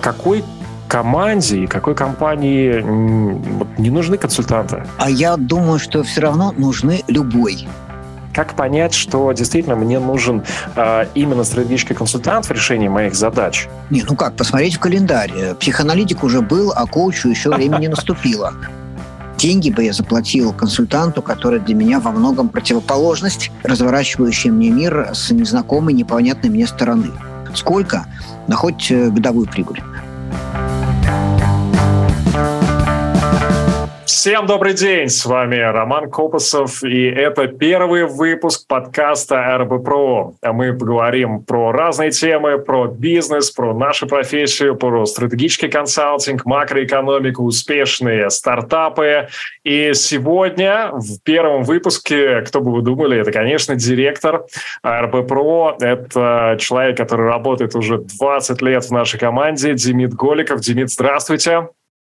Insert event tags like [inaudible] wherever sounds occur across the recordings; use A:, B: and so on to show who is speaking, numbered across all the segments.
A: Какой команде и какой компании не нужны консультанты?
B: А я думаю, что все равно нужны любой.
A: Как понять, что действительно мне нужен э, именно стратегический консультант в решении моих задач?
B: Не, ну как, посмотреть в календарь. Психоаналитик уже был, а коучу еще [laughs] время не наступило. Деньги бы я заплатил консультанту, который для меня во многом противоположность, разворачивающий мне мир с незнакомой, непонятной мне стороны. Сколько? Да хоть э, годовую прибыль.
A: Всем добрый день, с вами Роман Копосов, и это первый выпуск подкаста РБ Про. Мы поговорим про разные темы, про бизнес, про нашу профессию, про стратегический консалтинг, макроэкономику, успешные стартапы. И сегодня в первом выпуске, кто бы вы думали, это, конечно, директор РБ Про. Это человек, который работает уже 20 лет в нашей команде, Демид Голиков. Демид, здравствуйте.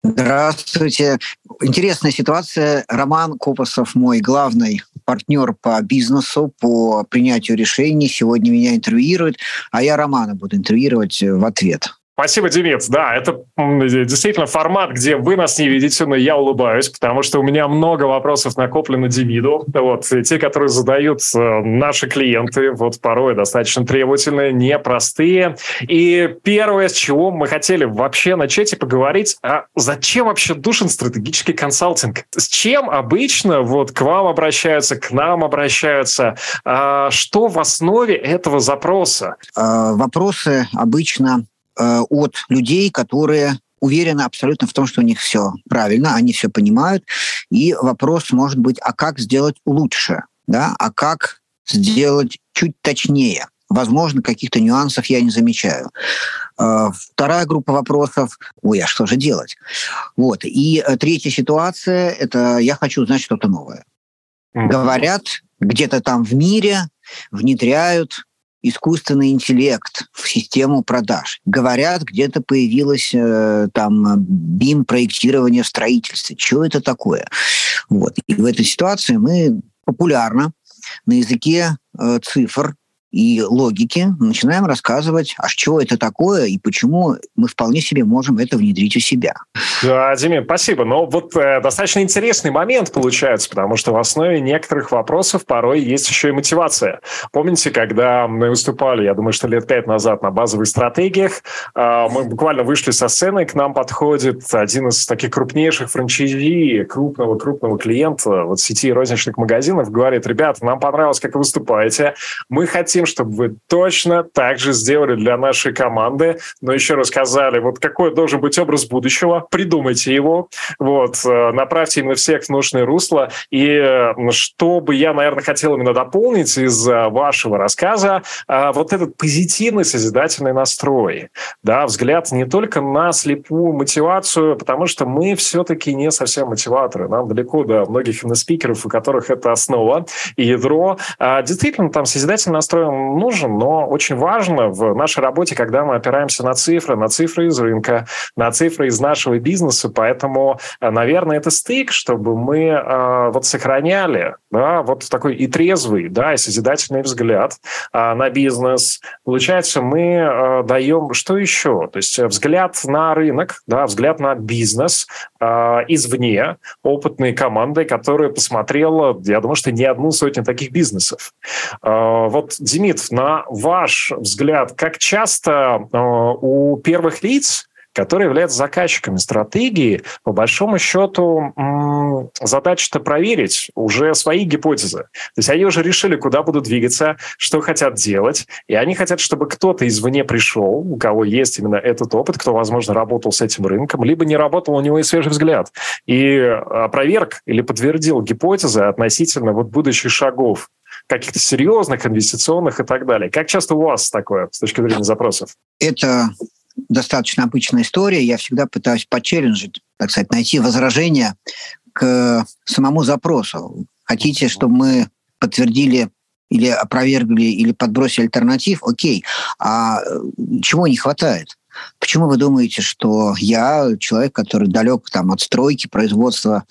B: Здравствуйте. Интересная ситуация. Роман Копосов, мой главный партнер по бизнесу, по принятию решений, сегодня меня интервьюирует, а я Романа буду интервьюировать в ответ.
A: Спасибо, Демид. Да, это действительно формат, где вы нас не видите, но я улыбаюсь, потому что у меня много вопросов накоплено Демиду. Вот, те, которые задают э, наши клиенты, вот порой достаточно требовательные, непростые. И первое, с чего мы хотели вообще начать и поговорить, а зачем вообще душен стратегический консалтинг? С чем обычно вот к вам обращаются, к нам обращаются? А что в основе этого запроса?
B: А, вопросы обычно Э, от людей, которые уверены абсолютно в том, что у них все правильно, они все понимают. И вопрос может быть, а как сделать лучше? Да? А как сделать чуть точнее? Возможно, каких-то нюансов я не замечаю. Э, вторая группа вопросов, ой, а что же делать? Вот. И э, третья ситуация, это я хочу узнать что-то новое. Mm-hmm. Говорят, где-то там в мире внедряют искусственный интеллект в систему продаж. Говорят, где-то появилось э, там бим проектирование в строительстве. Что это такое? Вот. И в этой ситуации мы популярно на языке э, цифр и логики начинаем рассказывать, а что это такое и почему мы вполне себе можем это внедрить у себя.
A: Да, Диме, спасибо. Но вот э, достаточно интересный момент получается, потому что в основе некоторых вопросов порой есть еще и мотивация. Помните, когда мы выступали, я думаю, что лет пять назад на базовых стратегиях, э, мы буквально вышли со сцены, к нам подходит один из таких крупнейших франчайзи, крупного-крупного клиента вот сети розничных магазинов, говорит, ребята, нам понравилось, как вы выступаете, мы хотим хотим, чтобы вы точно так же сделали для нашей команды, но еще рассказали, вот какой должен быть образ будущего, придумайте его, вот, э, направьте именно всех в нужное русло. И э, что бы я, наверное, хотел именно дополнить из вашего рассказа, э, вот этот позитивный созидательный настрой, да, взгляд не только на слепую мотивацию, потому что мы все-таки не совсем мотиваторы, нам далеко до многих спикеров, у которых это основа и ядро. А действительно, там созидательный настрой нужен, но очень важно в нашей работе, когда мы опираемся на цифры, на цифры из рынка, на цифры из нашего бизнеса. Поэтому, э, наверное, это стык, чтобы мы э, вот сохраняли да, вот такой и трезвый, да, и созидательный взгляд э, на бизнес. Получается, мы э, даем что еще? То есть взгляд на рынок, да, взгляд на бизнес э, извне, опытной командой, которая посмотрела, я думаю, что не одну сотню таких бизнесов. Э, вот Дима Демид, на ваш взгляд, как часто э, у первых лиц которые являются заказчиками стратегии, по большому счету задача-то проверить уже свои гипотезы. То есть они уже решили, куда будут двигаться, что хотят делать, и они хотят, чтобы кто-то извне пришел, у кого есть именно этот опыт, кто, возможно, работал с этим рынком, либо не работал, у него есть свежий взгляд, и опроверг или подтвердил гипотезы относительно вот будущих шагов каких-то серьезных, инвестиционных и так далее. Как часто у вас такое с точки зрения запросов?
B: Это достаточно обычная история. Я всегда пытаюсь почелленджить, так сказать, найти возражение к самому запросу. Хотите, чтобы мы подтвердили или опровергли, или подбросили альтернатив, окей. А чего не хватает? Почему вы думаете, что я человек, который далек там, от стройки, производства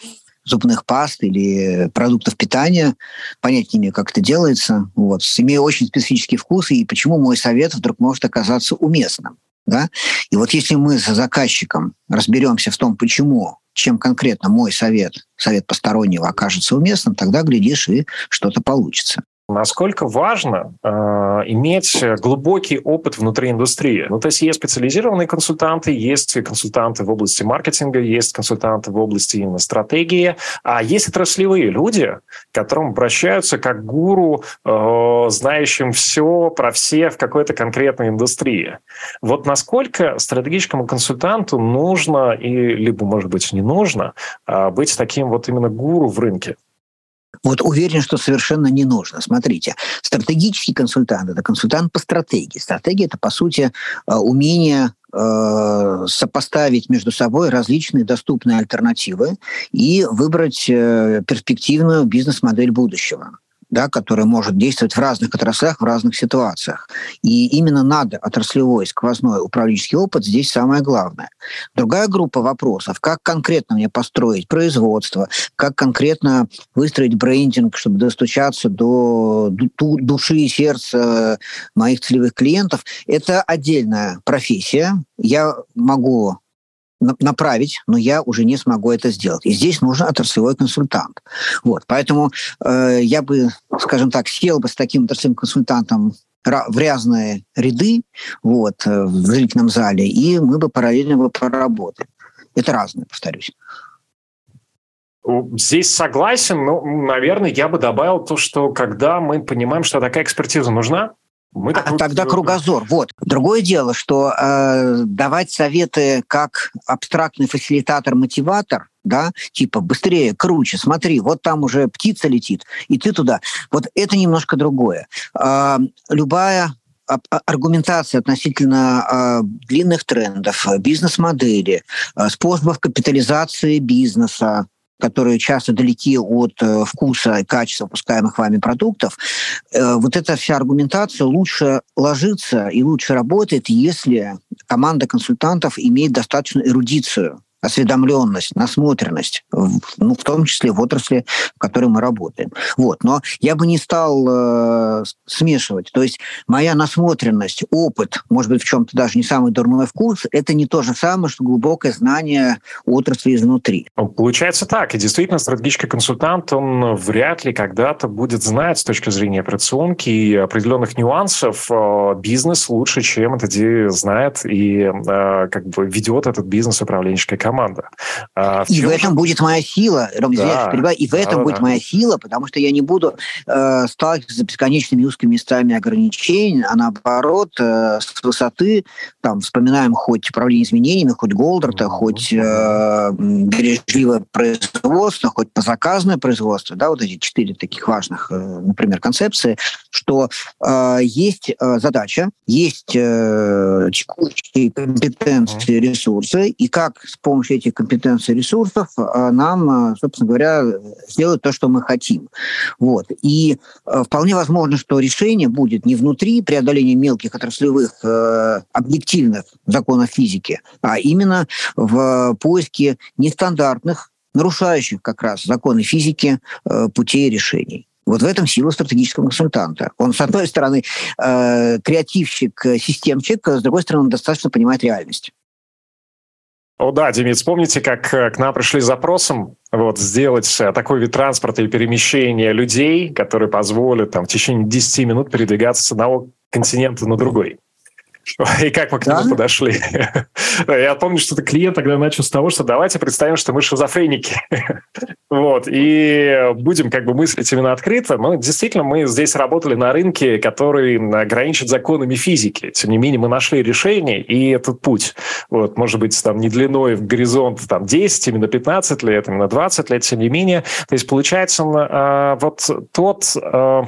B: зубных паст или продуктов питания, понять не имею, как это делается, вот, имею очень специфический вкус, и почему мой совет вдруг может оказаться уместным. Да? И вот если мы с заказчиком разберемся в том, почему, чем конкретно мой совет, совет постороннего окажется уместным, тогда, глядишь, и что-то получится.
A: Насколько важно э, иметь глубокий опыт внутри индустрии? Ну, то есть есть специализированные консультанты, есть консультанты в области маркетинга, есть консультанты в области именно стратегии, а есть отраслевые люди, к которым обращаются как гуру, э, знающим все про все в какой-то конкретной индустрии. Вот насколько стратегическому консультанту нужно, и, либо, может быть, не нужно, э, быть таким вот именно гуру в рынке?
B: Вот уверен, что совершенно не нужно. Смотрите, стратегический консультант – это консультант по стратегии. Стратегия – это, по сути, э, умение э, сопоставить между собой различные доступные альтернативы и выбрать э, перспективную бизнес-модель будущего да, который может действовать в разных отраслях, в разных ситуациях. И именно надо отраслевой сквозной управленческий опыт здесь самое главное. Другая группа вопросов, как конкретно мне построить производство, как конкретно выстроить брендинг, чтобы достучаться до души и сердца моих целевых клиентов, это отдельная профессия. Я могу направить, но я уже не смогу это сделать. И здесь нужен отраслевой консультант. Вот, поэтому э, я бы, скажем так, сел бы с таким отраслевым консультантом в разные ряды вот, э, в зрительном зале, и мы бы параллельно бы поработали. Это разное, повторюсь.
A: Здесь согласен, но, наверное, я бы добавил то, что когда мы понимаем, что такая экспертиза нужна,
B: мы а тогда кругозор. Вот. Другое дело, что э, давать советы как абстрактный фасилитатор-мотиватор, да, типа быстрее, круче, смотри, вот там уже птица летит, и ты туда. Вот это немножко другое. Э, любая аргументация относительно э, длинных трендов, бизнес-модели, э, способов капитализации бизнеса, которые часто далеки от э, вкуса и качества выпускаемых вами продуктов, э, вот эта вся аргументация лучше ложится и лучше работает, если команда консультантов имеет достаточную эрудицию осведомленность, насмотренность, ну, в том числе в отрасли, в которой мы работаем. Вот. Но я бы не стал э, смешивать. То есть моя насмотренность, опыт, может быть, в чем-то даже не самый дурной вкус, это не то же самое, что глубокое знание отрасли изнутри.
A: Ну, получается так. И действительно, стратегический консультант, он вряд ли когда-то будет знать с точки зрения операционки и определенных нюансов э, бизнес лучше, чем это знает и э, как бы ведет этот бизнес управленческая компания команда.
B: А в и в этом будет моя сила, Ром, да. я и в этом да, будет да. моя сила, потому что я не буду э, сталкиваться с бесконечными узкими местами ограничений, а наоборот, э, с высоты, там, вспоминаем хоть управление изменениями, хоть Голдерта, mm-hmm. хоть э, бережливое производство, хоть позаказное производство, да, вот эти четыре таких важных, э, например, концепции, что э, есть э, задача, есть э, текущие компетенции, ресурсы, и как с помощью помощью этих компетенций ресурсов а, нам, а, собственно говоря, сделать то, что мы хотим. Вот. И а, вполне возможно, что решение будет не внутри преодоления мелких отраслевых э, объективных законов физики, а именно в поиске нестандартных, нарушающих как раз законы физики э, путей решений. Вот в этом сила стратегического консультанта. Он, с одной стороны, э, креативщик, системчик, с другой стороны, он достаточно понимает реальность.
A: О, да, Демид, вспомните, как э, к нам пришли с запросом вот, сделать э, такой вид транспорта и перемещения людей, который позволит там, в течение 10 минут передвигаться с одного континента на другой. [laughs] И как мы к нему да? подошли? [laughs] Я помню, что ты клиент тогда начал с того, что давайте представим, что мы шизофреники. [laughs] вот. И будем как бы мыслить именно открыто. Но действительно, мы здесь работали на рынке, который ограничен законами физики. Тем не менее, мы нашли решение и этот путь. Вот, может быть, там не длиной в горизонт там 10, именно 15 лет, именно 20 лет, тем не менее. То есть, получается, а, вот тот а,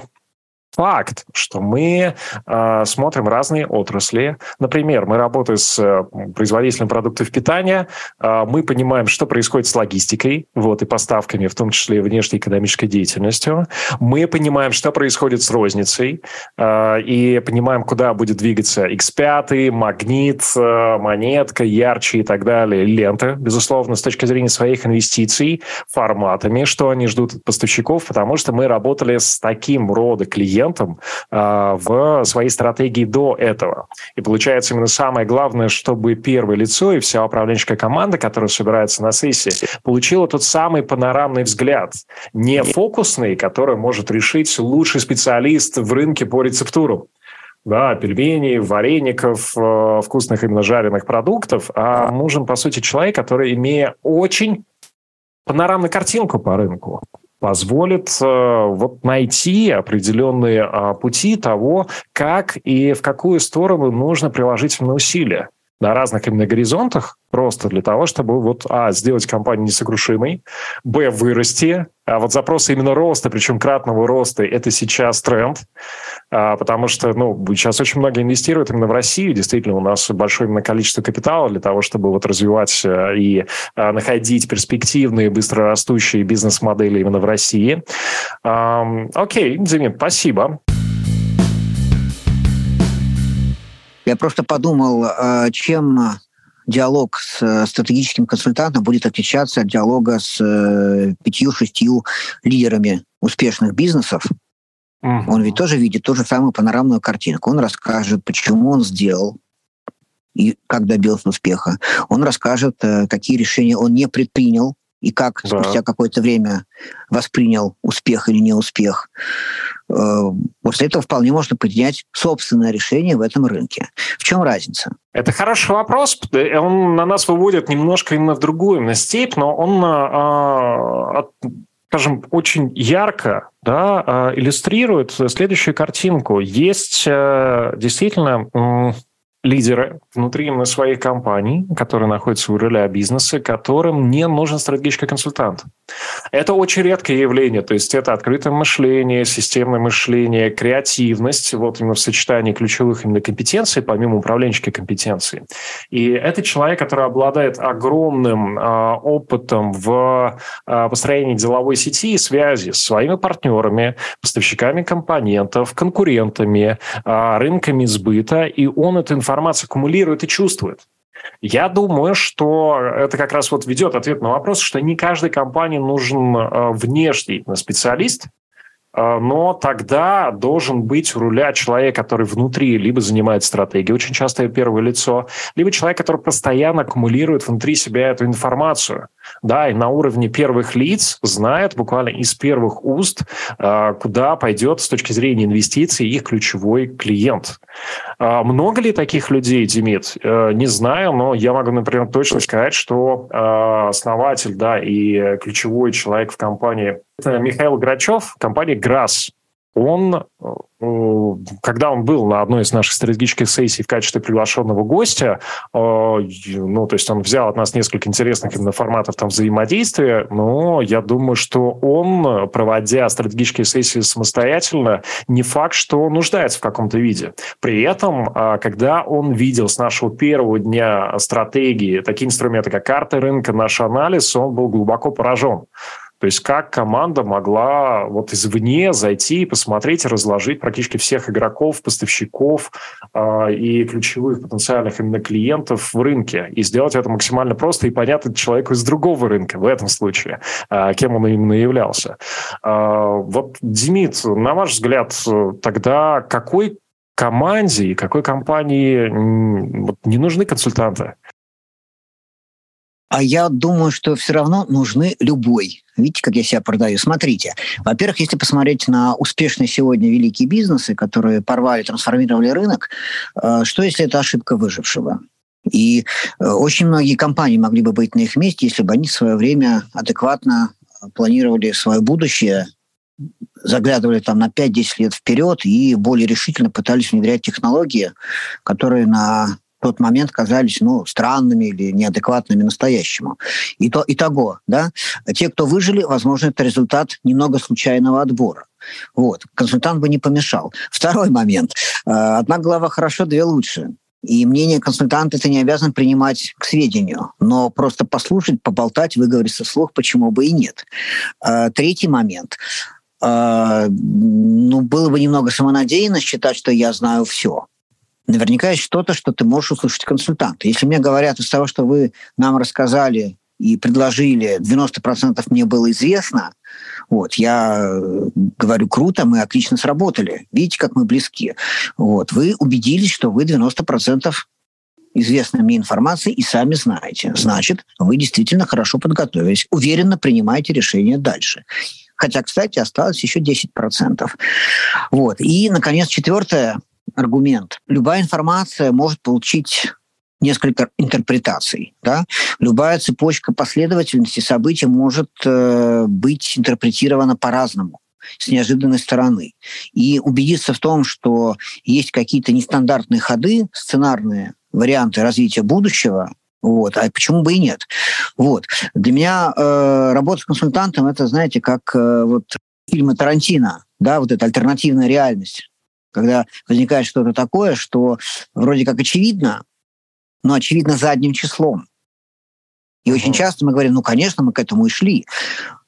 A: факт, что мы э, смотрим разные отрасли. Например, мы работаем с э, производителем продуктов питания, э, мы понимаем, что происходит с логистикой, вот, и поставками, в том числе и внешнеэкономической деятельностью. Мы понимаем, что происходит с розницей, э, и понимаем, куда будет двигаться X5, Магнит, э, Монетка, Ярче и так далее, Лента, безусловно, с точки зрения своих инвестиций, форматами, что они ждут от поставщиков, потому что мы работали с таким рода клиентами, клиентам э, в своей стратегии до этого. И получается именно самое главное, чтобы первое лицо и вся управленческая команда, которая собирается на сессии, получила тот самый панорамный взгляд, не фокусный, который может решить лучший специалист в рынке по рецептурам. Да, пельменей, вареников, э, вкусных именно жареных продуктов, а нужен, по сути, человек, который, имея очень панорамную картинку по рынку, позволит э, вот найти определенные э, пути того, как и в какую сторону нужно приложить усилия на разных именно горизонтах, просто для того, чтобы вот, а, сделать компанию несокрушимой, б, вырасти, а вот запросы именно роста, причем кратного роста, это сейчас тренд, а, потому что, ну, сейчас очень много инвестируют именно в Россию, действительно, у нас большое именно количество капитала для того, чтобы вот развивать э, и а, находить перспективные, быстрорастущие бизнес-модели именно в России. А, окей, Демид, спасибо.
B: Я просто подумал, э, чем диалог с э, стратегическим консультантом будет отличаться от диалога с э, пятью-шестью лидерами успешных бизнесов. Uh-huh. Он ведь тоже видит ту же самую панорамную картинку. Он расскажет, почему он сделал и как добился успеха. Он расскажет, какие решения он не предпринял и как да. спустя какое-то время воспринял успех или неуспех. Э, после этого вполне можно принять собственное решение в этом рынке. В чем разница?
A: Это хороший вопрос. Он на нас выводит немножко именно в другую именно степь, но он, а, скажем, очень ярко да, иллюстрирует следующую картинку. Есть э, действительно лидеры внутри именно своих компаний, которые находятся у руля бизнеса, которым не нужен стратегический консультант. Это очень редкое явление, то есть это открытое мышление, системное мышление, креативность, вот именно в сочетании ключевых именно компетенций, помимо управленческой компетенции. И это человек, который обладает огромным э, опытом в э, построении деловой сети и связи с своими партнерами, поставщиками компонентов, конкурентами, э, рынками сбыта, и он эту информацию аккумулирует и чувствует. Я думаю, что это как раз вот ведет ответ на вопрос, что не каждой компании нужен э, внешний специалист, но тогда должен быть у руля человек, который внутри либо занимает стратегию, очень часто это первое лицо, либо человек, который постоянно аккумулирует внутри себя эту информацию – да, и на уровне первых лиц знает буквально из первых уст, а, куда пойдет с точки зрения инвестиций их ключевой клиент. А, много ли таких людей, Демид? Э, не знаю, но я могу, например, точно сказать, что а, основатель, да, и ключевой человек в компании это Михаил Грачев, компания «Грасс» он, э, когда он был на одной из наших стратегических сессий в качестве приглашенного гостя, э, ну, то есть он взял от нас несколько интересных именно форматов там взаимодействия, но я думаю, что он, проводя стратегические сессии самостоятельно, не факт, что нуждается в каком-то виде. При этом, э, когда он видел с нашего первого дня стратегии такие инструменты, как карты рынка, наш анализ, он был глубоко поражен. То есть как команда могла вот извне зайти и посмотреть разложить практически всех игроков, поставщиков э, и ключевых потенциальных именно клиентов в рынке и сделать это максимально просто и понятно человеку из другого рынка в этом случае, э, кем он именно являлся. Э, вот, Демид, на ваш взгляд, тогда какой команде и какой компании не нужны консультанты?
B: А я думаю, что все равно нужны любой. Видите, как я себя продаю? Смотрите. Во-первых, если посмотреть на успешные сегодня великие бизнесы, которые порвали, трансформировали рынок, э, что если это ошибка выжившего? И э, очень многие компании могли бы быть на их месте, если бы они в свое время адекватно планировали свое будущее, заглядывали там на 5-10 лет вперед и более решительно пытались внедрять технологии, которые на тот момент казались ну, странными или неадекватными настоящему. И то, и того, да, те, кто выжили, возможно, это результат немного случайного отбора. Вот. Консультант бы не помешал. Второй момент. Э, одна голова хорошо, две лучше. И мнение консультанта ты не обязан принимать к сведению, но просто послушать, поболтать, выговориться вслух, почему бы и нет. Э, третий момент. Э, ну, было бы немного самонадеянно считать, что я знаю все наверняка есть что-то, что ты можешь услышать консультанта. Если мне говорят из того, что вы нам рассказали и предложили, 90% мне было известно, вот, я э, говорю, круто, мы отлично сработали. Видите, как мы близки. Вот, вы убедились, что вы 90% известной мне информации и сами знаете. Значит, вы действительно хорошо подготовились, уверенно принимаете решение дальше. Хотя, кстати, осталось еще 10%. Вот. И, наконец, четвертое аргумент. Любая информация может получить несколько интерпретаций. Да? Любая цепочка последовательности событий может э, быть интерпретирована по-разному с неожиданной стороны. И убедиться в том, что есть какие-то нестандартные ходы, сценарные варианты развития будущего, вот. А почему бы и нет? Вот. Для меня э, работа с консультантом это, знаете, как э, вот фильмы Тарантино, да, вот эта альтернативная реальность когда возникает что-то такое, что вроде как очевидно, но очевидно задним числом. И очень часто мы говорим, ну, конечно, мы к этому и шли.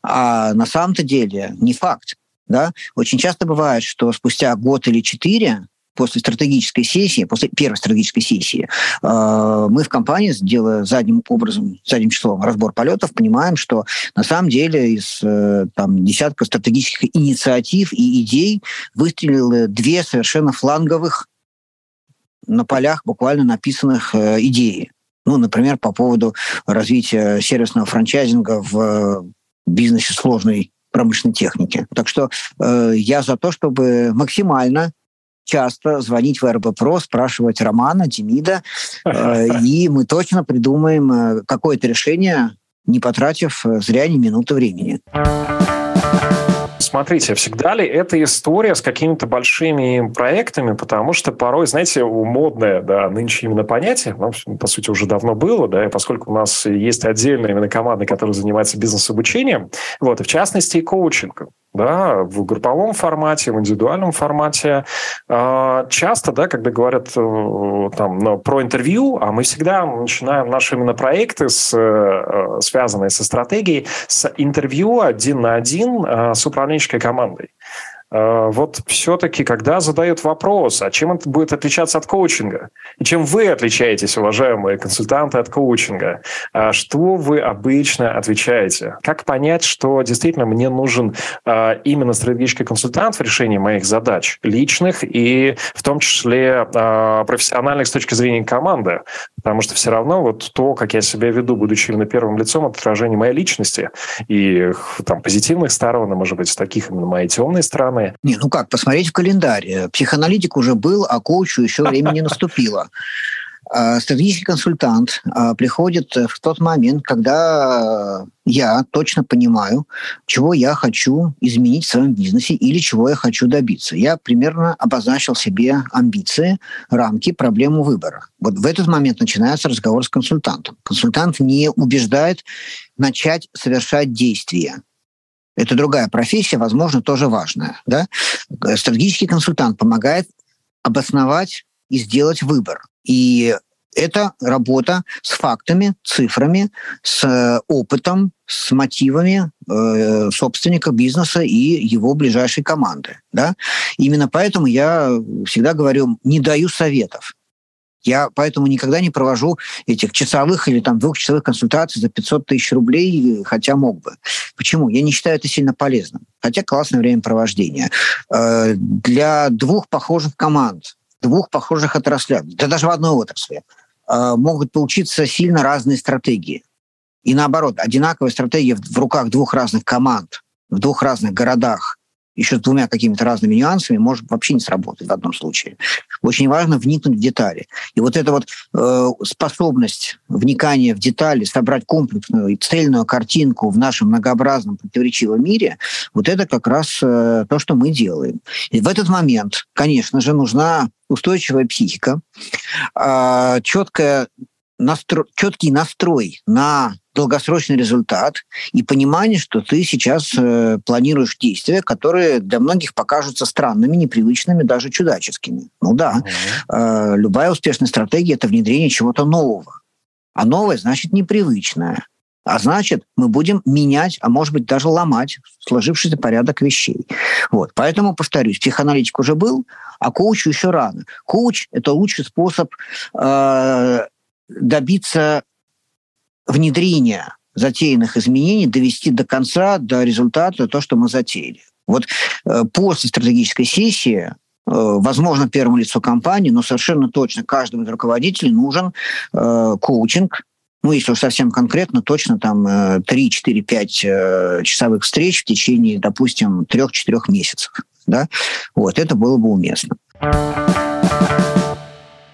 B: А на самом-то деле не факт. Да? Очень часто бывает, что спустя год или четыре после стратегической сессии, после первой стратегической сессии, э, мы в компании, делая задним образом, задним числом разбор полетов, понимаем, что на самом деле из э, там, десятка стратегических инициатив и идей выстрелило две совершенно фланговых на полях буквально написанных э, идеи. Ну, например, по поводу развития сервисного франчайзинга в бизнесе сложной промышленной техники. Так что э, я за то, чтобы максимально часто звонить в РБПРО, спрашивать Романа, Демида, э, и мы точно придумаем э, какое-то решение, не потратив э, зря ни минуты времени.
A: Смотрите, всегда ли эта история с какими-то большими проектами, потому что порой, знаете, модное, да, нынче именно понятие, ну, по сути, уже давно было, да, и поскольку у нас есть отдельная именно команда, которая занимается бизнес-обучением, вот, и в частности, и коучингом да, в групповом формате, в индивидуальном формате. А, часто, да, когда говорят э, там, про интервью, а мы всегда начинаем наши именно проекты, с, э, связанные со стратегией, с интервью один на один э, с управленческой командой. Э, вот все-таки, когда задают вопрос, а чем это будет отличаться от коучинга? И чем вы отличаетесь, уважаемые консультанты, от коучинга? А что вы обычно отвечаете? Как понять, что действительно мне нужен э, именно стратегический консультант в решении моих задач, личных и в том числе профессиональных с точки зрения команды? Потому что все равно вот то, как я себя веду, будучи именно первым лицом, это отражение моей личности и там позитивных сторон, и, может быть, таких именно моей темной стороны.
B: Не, ну как, посмотреть в календарь. Психоаналитик уже был, а коучу еще [laughs] время не наступило. А, стратегический консультант а, приходит в тот момент, когда я точно понимаю, чего я хочу изменить в своем бизнесе или чего я хочу добиться. Я примерно обозначил себе амбиции, рамки, проблему выбора. Вот в этот момент начинается разговор с консультантом. Консультант не убеждает начать совершать действия это другая профессия, возможно, тоже важная. Да? Стратегический консультант помогает обосновать и сделать выбор. И это работа с фактами, цифрами, с э, опытом, с мотивами э, собственника бизнеса и его ближайшей команды. Да? Именно поэтому я всегда говорю, не даю советов. Я поэтому никогда не провожу этих часовых или там двухчасовых консультаций за 500 тысяч рублей, хотя мог бы. Почему? Я не считаю это сильно полезным. Хотя классное времяпровождение. Э, для двух похожих команд, двух похожих отраслей, да даже в одной отрасли, э, могут получиться сильно разные стратегии. И наоборот, одинаковая стратегия в руках двух разных команд, в двух разных городах еще с двумя какими-то разными нюансами может вообще не сработать в одном случае. Очень важно вникнуть в детали. И вот эта вот э, способность вникания в детали, собрать комплексную и цельную картинку в нашем многообразном противоречивом мире, вот это как раз э, то, что мы делаем. И в этот момент, конечно же, нужна устойчивая психика, э, четкая настро... четкий настрой на долгосрочный результат и понимание, что ты сейчас э, планируешь действия, которые для многих покажутся странными, непривычными, даже чудаческими. Ну да, mm-hmm. э, любая успешная стратегия – это внедрение чего-то нового. А новое значит непривычное. А значит, мы будем менять, а может быть даже ломать сложившийся порядок вещей. Вот. Поэтому, повторюсь, психоаналитик уже был, а коучу еще рано. Коуч – это лучший способ э, добиться внедрения затеянных изменений, довести до конца, до результата то, что мы затеяли. Вот э, после стратегической сессии э, возможно, первому лицу компании, но совершенно точно каждому из руководителей нужен э, коучинг, ну, если уж совсем конкретно, точно там 3, 4, 5 часовых встреч в течение, допустим, 3-4 месяцев. Да? Вот, это было бы уместно.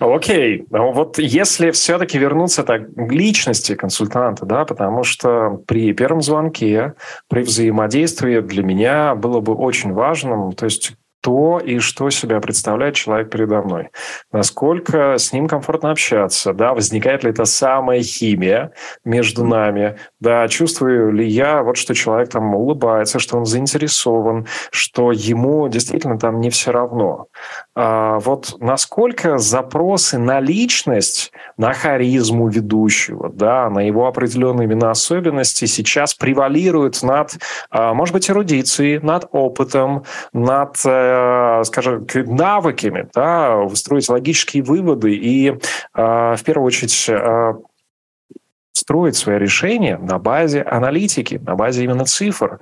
A: Окей, вот если все-таки вернуться так к личности консультанта, да, потому что при первом звонке, при взаимодействии для меня было бы очень важным, то есть то и что себя представляет человек передо мной. Насколько с ним комфортно общаться, да, возникает ли эта самая химия между нами, да, чувствую ли я, вот что человек там улыбается, что он заинтересован, что ему действительно там не все равно. А вот насколько запросы на личность, на харизму ведущего, да, на его определенные именно особенности сейчас превалируют над, а, может быть, эрудицией, над опытом, над Э, скажем, навыками, да, строить логические выводы и, э, в первую очередь, э, строить свои решения на базе аналитики, на базе именно цифр.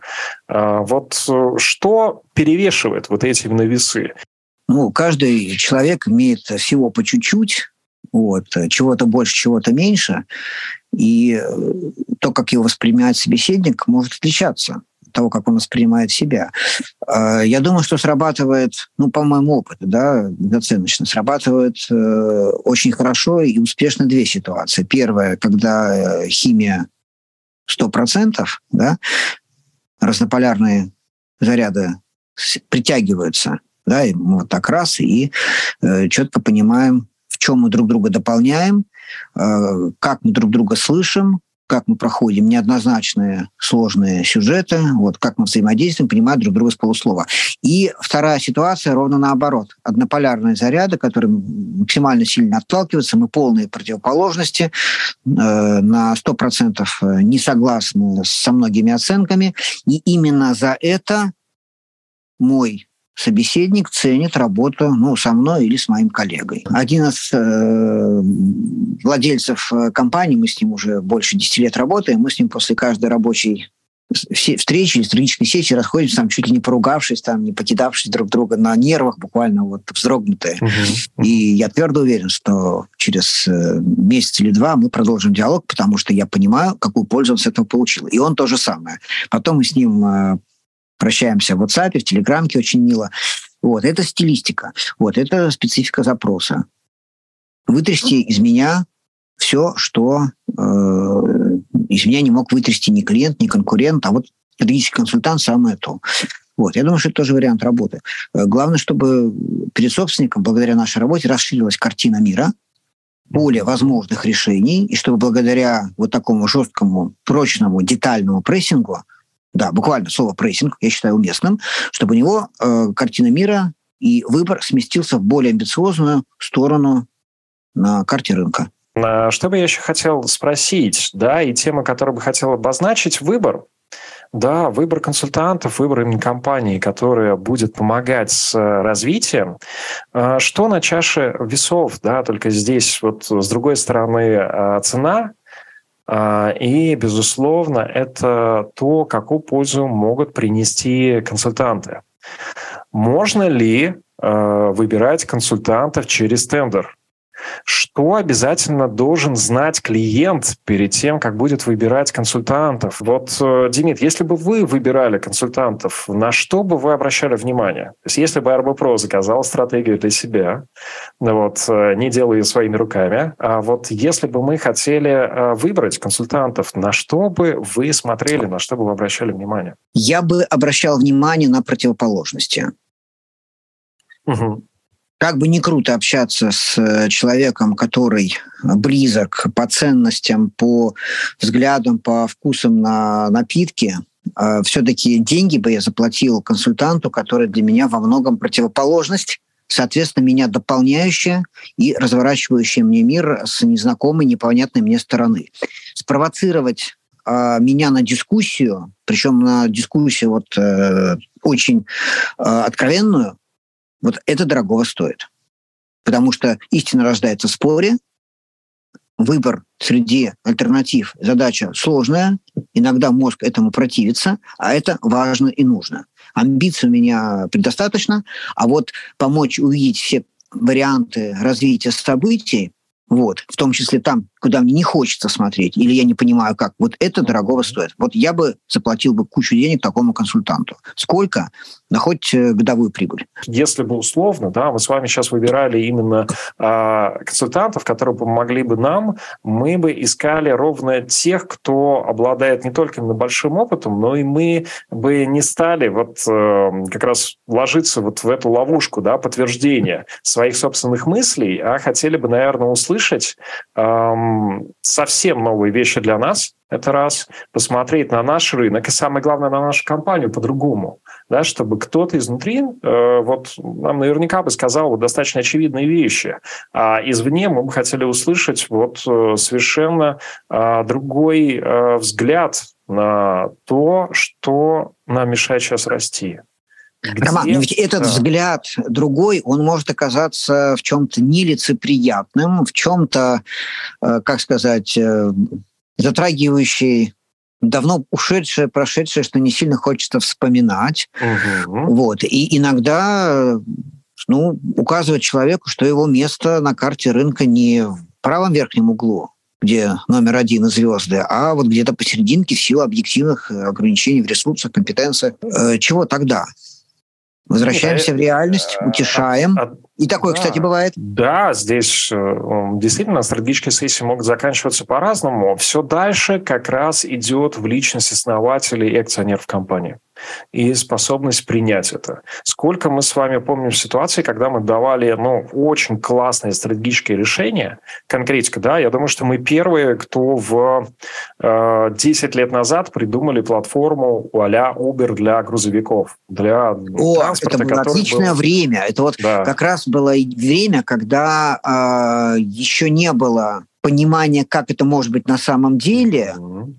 A: Вот что перевешивает вот эти именно весы?
B: Ну, каждый человек имеет всего по чуть-чуть, вот, чего-то больше, чего-то меньше, и то, как его воспринимает собеседник, может отличаться того, как он воспринимает себя. А, я думаю, что срабатывает, ну, по моему опыту, да, недооценочно, срабатывает э, очень хорошо и успешно две ситуации. Первая, когда э, химия 100%, да, разнополярные заряды притягиваются, да, и мы вот так раз, и э, четко понимаем, в чем мы друг друга дополняем, как мы друг друга слышим, как мы проходим неоднозначные сложные сюжеты, вот как мы взаимодействуем, понимая друг друга с полуслова. И вторая ситуация ровно наоборот. Однополярные заряды, которые максимально сильно отталкиваются, мы полные противоположности, э, на 100% не согласны со многими оценками. И именно за это мой собеседник ценит работу ну, со мной или с моим коллегой. Один из э, владельцев э, компании, мы с ним уже больше 10 лет работаем, мы с ним после каждой рабочей встречи или стратегической сессии расходимся там чуть ли не поругавшись, там не покидавшись друг друга на нервах, буквально вот вздрогнутые. Uh-huh. И я твердо уверен, что через э, месяц или два мы продолжим диалог, потому что я понимаю, какую пользу он с этого получил. И он то же самое. Потом мы с ним э, прощаемся в WhatsApp, в Телеграмке очень мило. Вот, это стилистика. Вот, это специфика запроса. Вытрясти из меня все, что э, из меня не мог вытрясти ни клиент, ни конкурент, а вот стратегический консультант самое то. Вот. Я думаю, что это тоже вариант работы. Э, главное, чтобы перед собственником, благодаря нашей работе, расширилась картина мира, поле возможных решений, и чтобы благодаря вот такому жесткому, прочному, детальному прессингу да, буквально слово прессинг, я считаю уместным, чтобы у него э, картина мира и выбор сместился в более амбициозную сторону на карте рынка.
A: Что бы я еще хотел спросить, да, и тема, которую бы хотел обозначить, выбор. Да, выбор консультантов, выбор именно компании, которая будет помогать с э, развитием. А что на чаше весов, да, только здесь вот с другой стороны а, цена, а, и, безусловно, это то, какую пользу могут принести консультанты. Можно ли а, выбирать консультантов через тендер? Что обязательно должен знать клиент перед тем, как будет выбирать консультантов? Вот, э, Демид, если бы вы выбирали консультантов, на что бы вы обращали внимание? То есть если бы РБ Про заказал стратегию для себя, вот, э, не делая ее своими руками, а вот если бы мы хотели э, выбрать консультантов, на что бы вы смотрели, на что бы вы обращали внимание?
B: Я бы обращал внимание на противоположности. Угу. Как бы не круто общаться с э, человеком, который близок по ценностям, по взглядам, по вкусам на напитки, э, все-таки деньги бы я заплатил консультанту, который для меня во многом противоположность, соответственно, меня дополняющая и разворачивающая мне мир с незнакомой, непонятной мне стороны. Спровоцировать э, меня на дискуссию, причем на дискуссию вот э, очень э, откровенную, вот это дорогого стоит. Потому что истина рождается в споре, выбор среди альтернатив задача сложная, иногда мозг этому противится, а это важно и нужно. Амбиций у меня предостаточно, а вот помочь увидеть все варианты развития событий, вот, в том числе там, куда мне не хочется смотреть, или я не понимаю, как, вот это дорогого стоит. Вот я бы заплатил бы кучу денег такому консультанту. Сколько? На хоть годовую прибыль.
A: Если бы условно, да, мы с вами сейчас выбирали именно э, консультантов, которые помогли бы нам, мы бы искали ровно тех, кто обладает не только большим опытом, но и мы бы не стали вот э, как раз ложиться вот в эту ловушку, да, подтверждения своих собственных мыслей, а хотели бы, наверное, услышать э, совсем новые вещи для нас, это раз, посмотреть на наш рынок и, самое главное, на нашу компанию по-другому, да, чтобы кто-то изнутри, э, вот нам наверняка бы сказал вот, достаточно очевидные вещи, а извне мы бы хотели услышать вот э, совершенно э, другой э, взгляд на то, что нам мешает сейчас расти.
B: Где? Роман, но ведь этот взгляд другой, он может оказаться в чем-то нелицеприятным, в чем-то, э, как сказать, э, затрагивающий давно ушедшее, прошедшее, что не сильно хочется вспоминать. Угу. Вот. И иногда ну, указывать человеку, что его место на карте рынка не в правом верхнем углу, где номер один и звезды, а вот где-то посерединке в силу объективных ограничений в ресурсах, компетенциях. Э, чего тогда? Возвращаемся Нет, в реальность, э, утешаем. И такое, да, кстати, бывает.
A: Да, здесь э, действительно стратегические сессии могут заканчиваться по-разному. Все дальше как раз идет в личность основателей и акционеров компании и способность принять это. Сколько мы с вами помним ситуации, когда мы давали ну, очень классные стратегические решения, конкретика, да, я думаю, что мы первые, кто в э, 10 лет назад придумали платформу а Uber для грузовиков, для
B: О, транспорта. Это было отличное был... время. Это вот да. как раз было время, когда э, еще не было понимания, как это может быть на самом деле. Mm-hmm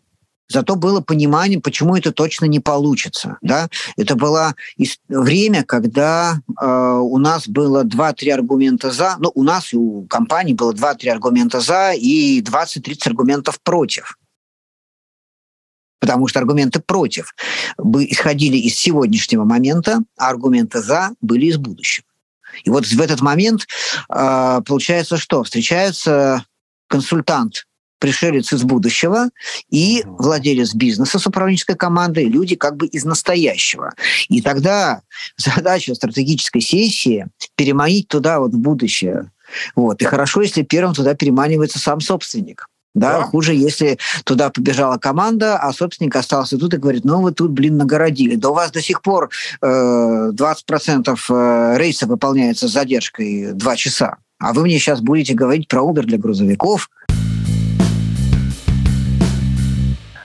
B: Зато было понимание, почему это точно не получится. Да? Это было время, когда э, у нас было 2-3 аргумента «за», ну, у нас и у компании было 2-3 аргумента «за» и 20-30 аргументов «против» потому что аргументы против бы исходили из сегодняшнего момента, а аргументы за были из будущего. И вот в этот момент э, получается что? Встречается консультант пришелец из будущего и владелец бизнеса с управленческой командой, люди как бы из настоящего. И тогда задача стратегической сессии переманить туда вот в будущее. Вот. И хорошо, если первым туда переманивается сам собственник. Да, да, хуже, если туда побежала команда, а собственник остался тут и говорит, ну вы тут, блин, нагородили. Да у вас до сих пор э, 20% э, рейса выполняется с задержкой 2 часа. А вы мне сейчас будете говорить про Uber для грузовиков –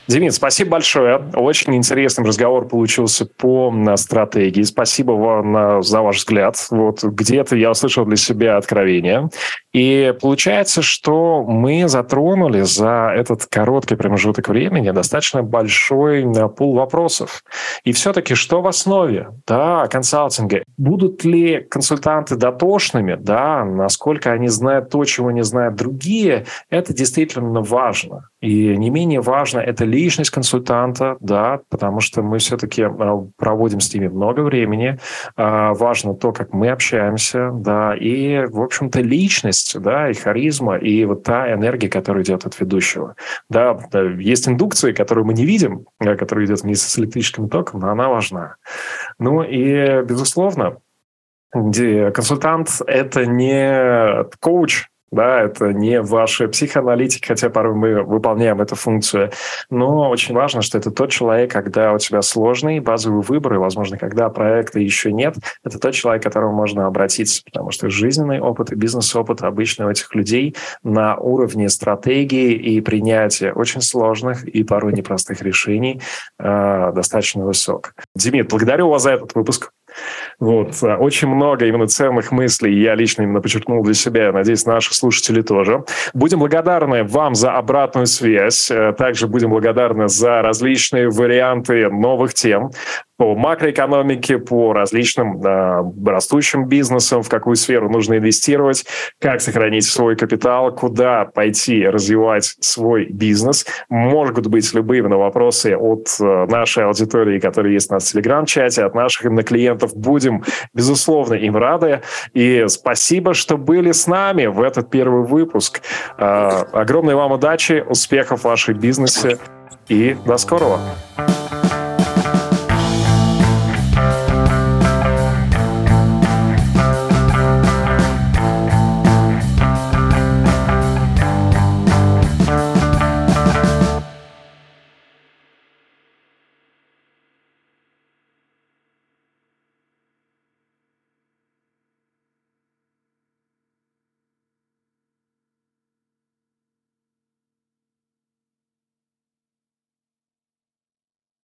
A: Демид, спасибо большое. Очень интересный разговор получился по стратегии. Спасибо вам за ваш взгляд. Вот где-то я услышал для себя откровение. И получается, что мы затронули за этот короткий промежуток времени достаточно большой пул вопросов. И все-таки что в основе да, консалтинга? Будут ли консультанты дотошными? Да, насколько они знают то, чего не знают другие? Это действительно важно. И не менее важно это личность консультанта, да, потому что мы все-таки э, проводим с ними много времени. А, важно то, как мы общаемся, да, и, в общем-то, личность уверенность, да, и харизма, и вот та энергия, которая идет от ведущего. Да, есть индукция, которую мы не видим, которая идет вместе с электрическим током, но она важна. Ну и, безусловно, консультант – это не коуч, да, это не ваши психоаналитики, хотя порой мы выполняем эту функцию, но очень важно, что это тот человек, когда у тебя сложный базовый выбор, и, возможно, когда проекта еще нет, это тот человек, к которому можно обратиться, потому что жизненный опыт и бизнес-опыт обычно у этих людей на уровне стратегии и принятия очень сложных и порой непростых решений э, достаточно высок. Димит, благодарю вас за этот выпуск. Вот. А, очень много именно ценных мыслей я лично именно подчеркнул для себя. Надеюсь, наши слушатели тоже. Будем благодарны вам за обратную связь. Э, также будем благодарны за различные варианты новых тем по макроэкономике, по различным э, растущим бизнесам, в какую сферу нужно инвестировать, как сохранить свой капитал, куда пойти развивать свой бизнес. Могут быть любые именно вопросы от э, нашей аудитории, которая есть у нас в Телеграм-чате, от наших клиентов. Будем, безусловно, им рады. И спасибо, что были с нами в этот первый выпуск. Э, огромной вам удачи, успехов в вашей бизнесе и до скорого!